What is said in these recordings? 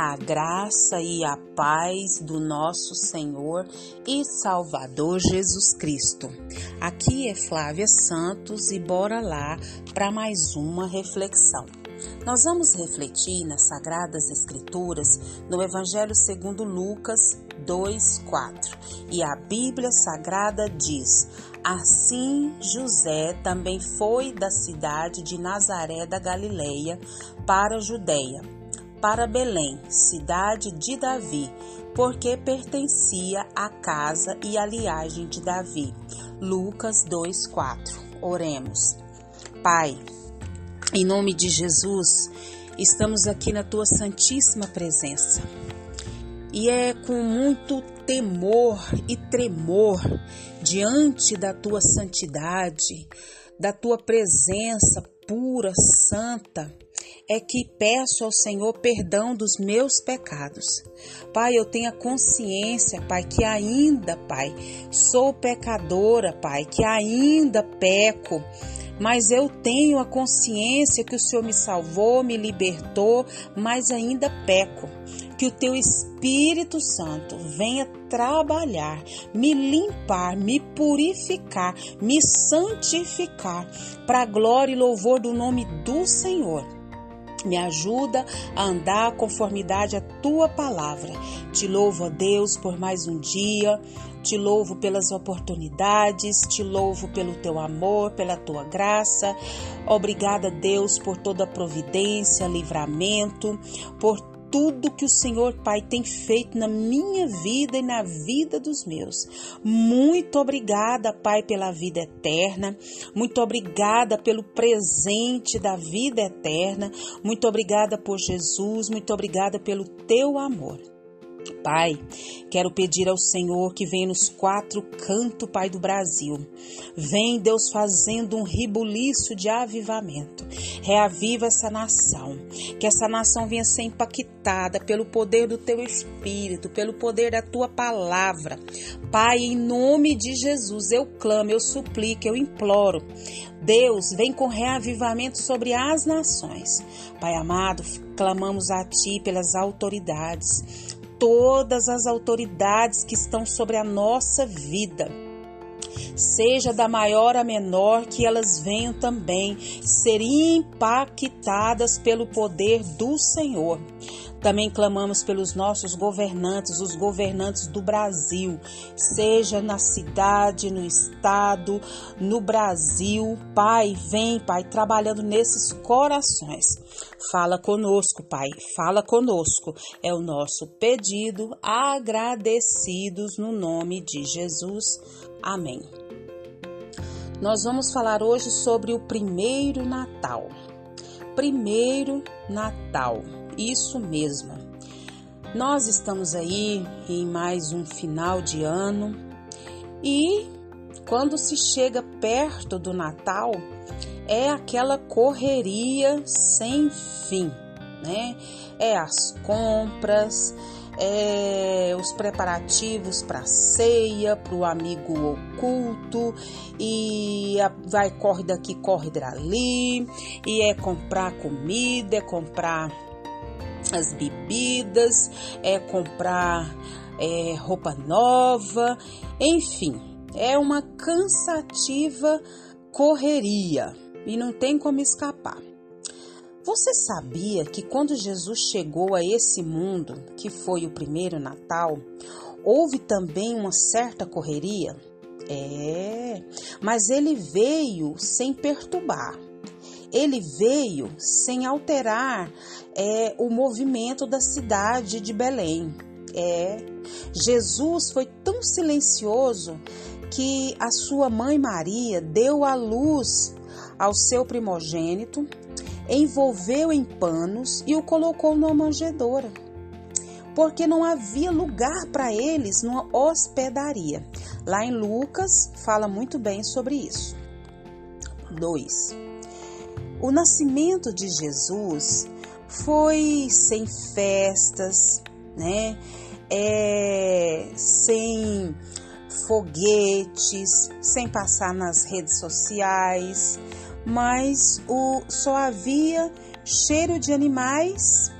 a graça e a paz do nosso Senhor e Salvador Jesus Cristo. Aqui é Flávia Santos e bora lá para mais uma reflexão. Nós vamos refletir nas Sagradas Escrituras no Evangelho segundo Lucas 2:4. E a Bíblia Sagrada diz: Assim José também foi da cidade de Nazaré da Galileia para a Judéia para Belém, cidade de Davi, porque pertencia à casa e à liagem de Davi. Lucas 2:4. Oremos. Pai, em nome de Jesus, estamos aqui na tua santíssima presença. E é com muito temor e tremor diante da tua santidade, da tua presença pura, santa, é que peço ao Senhor perdão dos meus pecados. Pai, eu tenho a consciência, Pai, que ainda, Pai, sou pecadora, Pai, que ainda peco. Mas eu tenho a consciência que o Senhor me salvou, me libertou, mas ainda peco que o teu Espírito Santo venha trabalhar, me limpar, me purificar, me santificar, para a glória e louvor do nome do Senhor. Me ajuda a andar conformidade à tua palavra. Te louvo, a Deus, por mais um dia. Te louvo pelas oportunidades, te louvo pelo teu amor, pela tua graça. Obrigada, Deus, por toda a providência, livramento, por tudo que o Senhor Pai tem feito na minha vida e na vida dos meus. Muito obrigada, Pai, pela vida eterna. Muito obrigada pelo presente da vida eterna. Muito obrigada por Jesus. Muito obrigada pelo teu amor. Pai, quero pedir ao Senhor que venha nos quatro cantos, Pai do Brasil. Vem, Deus, fazendo um ribuliço de avivamento. Reaviva essa nação. Que essa nação venha ser impactada pelo poder do teu Espírito, pelo poder da tua palavra. Pai, em nome de Jesus, eu clamo, eu suplico, eu imploro. Deus, vem com reavivamento sobre as nações. Pai amado, clamamos a Ti pelas autoridades todas as autoridades que estão sobre a nossa vida. Seja da maior a menor, que elas venham também ser impactadas pelo poder do Senhor. Também clamamos pelos nossos governantes, os governantes do Brasil, seja na cidade, no estado, no Brasil. Pai, vem, Pai, trabalhando nesses corações. Fala conosco, Pai, fala conosco. É o nosso pedido, agradecidos no nome de Jesus. Amém. Nós vamos falar hoje sobre o primeiro Natal. Primeiro Natal. Isso mesmo. Nós estamos aí em mais um final de ano e quando se chega perto do Natal é aquela correria sem fim, né? É as compras, é, os preparativos para ceia, para o amigo oculto, e a, vai corre daqui, corre dali, e é comprar comida, é comprar as bebidas, é comprar é, roupa nova, enfim, é uma cansativa correria e não tem como escapar. Você sabia que quando Jesus chegou a esse mundo, que foi o primeiro Natal, houve também uma certa correria? É, mas ele veio sem perturbar ele veio sem alterar é, o movimento da cidade de Belém. É, Jesus foi tão silencioso que a sua mãe Maria deu à luz ao seu primogênito, envolveu em panos e o colocou numa manjedoura, porque não havia lugar para eles numa hospedaria. Lá em Lucas fala muito bem sobre isso. 2. O nascimento de Jesus foi sem festas, né? É, sem foguetes, sem passar nas redes sociais, mas o, só havia cheiro de animais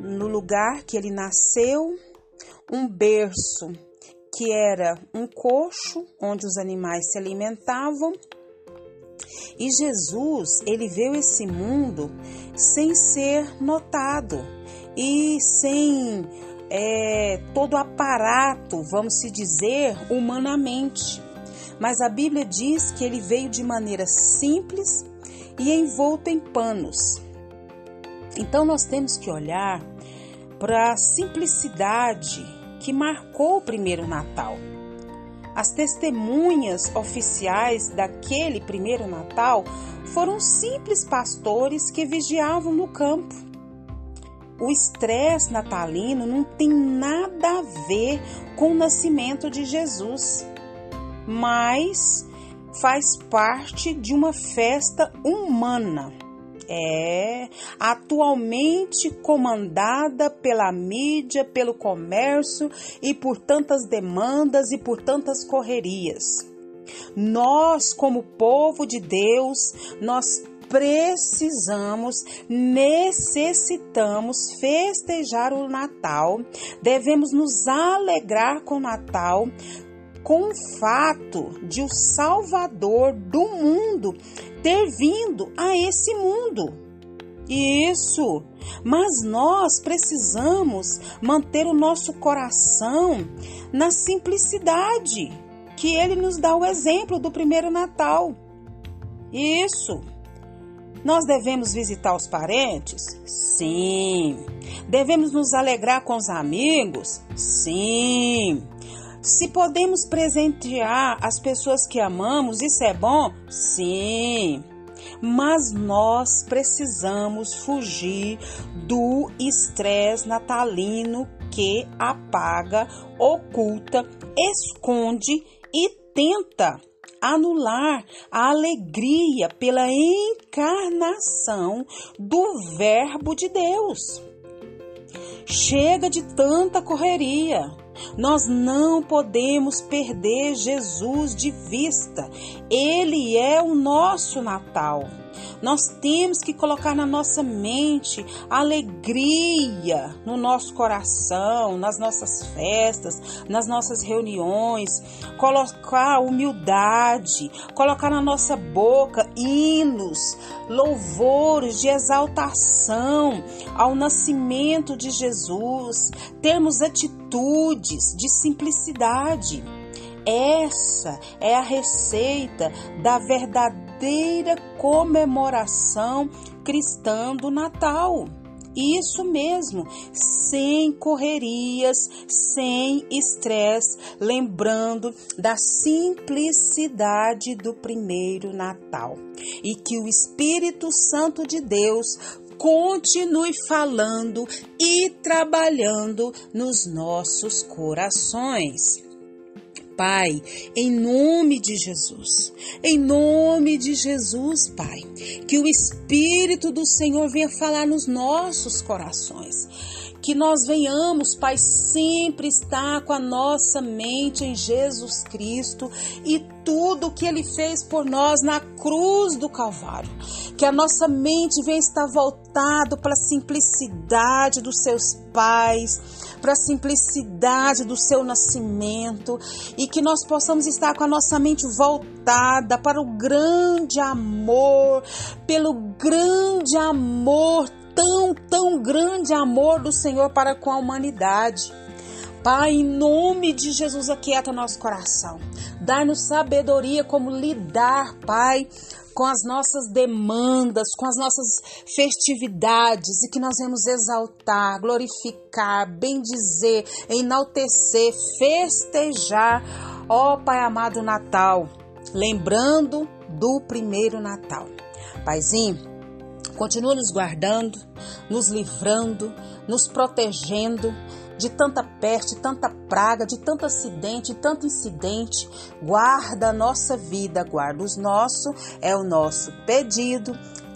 no lugar que ele nasceu, um berço que era um coxo onde os animais se alimentavam. E Jesus, ele veio esse mundo sem ser notado e sem é, todo aparato, vamos se dizer, humanamente. Mas a Bíblia diz que ele veio de maneira simples e envolto em panos. Então nós temos que olhar para a simplicidade que marcou o primeiro Natal. As testemunhas oficiais daquele primeiro Natal foram simples pastores que vigiavam no campo. O estresse natalino não tem nada a ver com o nascimento de Jesus, mas faz parte de uma festa humana é atualmente comandada pela mídia, pelo comércio e por tantas demandas e por tantas correrias. Nós, como povo de Deus, nós precisamos, necessitamos festejar o Natal, devemos nos alegrar com o Natal, com o fato de o Salvador do mundo ter vindo a esse mundo. Isso, mas nós precisamos manter o nosso coração na simplicidade, que ele nos dá o exemplo do primeiro Natal. Isso. Nós devemos visitar os parentes? Sim. Devemos nos alegrar com os amigos? Sim. Se podemos presentear as pessoas que amamos, isso é bom? Sim. Mas nós precisamos fugir do estresse natalino que apaga, oculta, esconde e tenta anular a alegria pela encarnação do Verbo de Deus. Chega de tanta correria. Nós não podemos perder Jesus de vista. Ele é o nosso Natal. Nós temos que colocar na nossa mente alegria no nosso coração, nas nossas festas, nas nossas reuniões, colocar humildade, colocar na nossa boca hinos, louvores de exaltação ao nascimento de Jesus, termos atitudes de simplicidade. Essa é a receita da verdadeira comemoração cristã do Natal. Isso mesmo, sem correrias, sem estresse, lembrando da simplicidade do primeiro Natal. E que o Espírito Santo de Deus continue falando e trabalhando nos nossos corações. Pai, em nome de Jesus. Em nome de Jesus, Pai. Que o Espírito do Senhor venha falar nos nossos corações. Que nós venhamos, Pai, sempre estar com a nossa mente em Jesus Cristo e tudo que Ele fez por nós na cruz do Calvário. Que a nossa mente venha estar voltada para a simplicidade dos seus pais para a simplicidade do seu nascimento e que nós possamos estar com a nossa mente voltada para o grande amor, pelo grande amor, tão, tão grande amor do Senhor para com a humanidade. Pai, em nome de Jesus, aquieta nosso coração. Dá-nos sabedoria como lidar, Pai, com as nossas demandas, com as nossas festividades e que nós vamos exaltar, glorificar, bendizer, enaltecer, festejar, ó Pai amado Natal, lembrando do primeiro Natal. Paizinho, continua nos guardando, nos livrando, nos protegendo de tanta peste, tanta praga, de tanto acidente, de tanto incidente. Guarda a nossa vida, guarda os nossos, é o nosso pedido,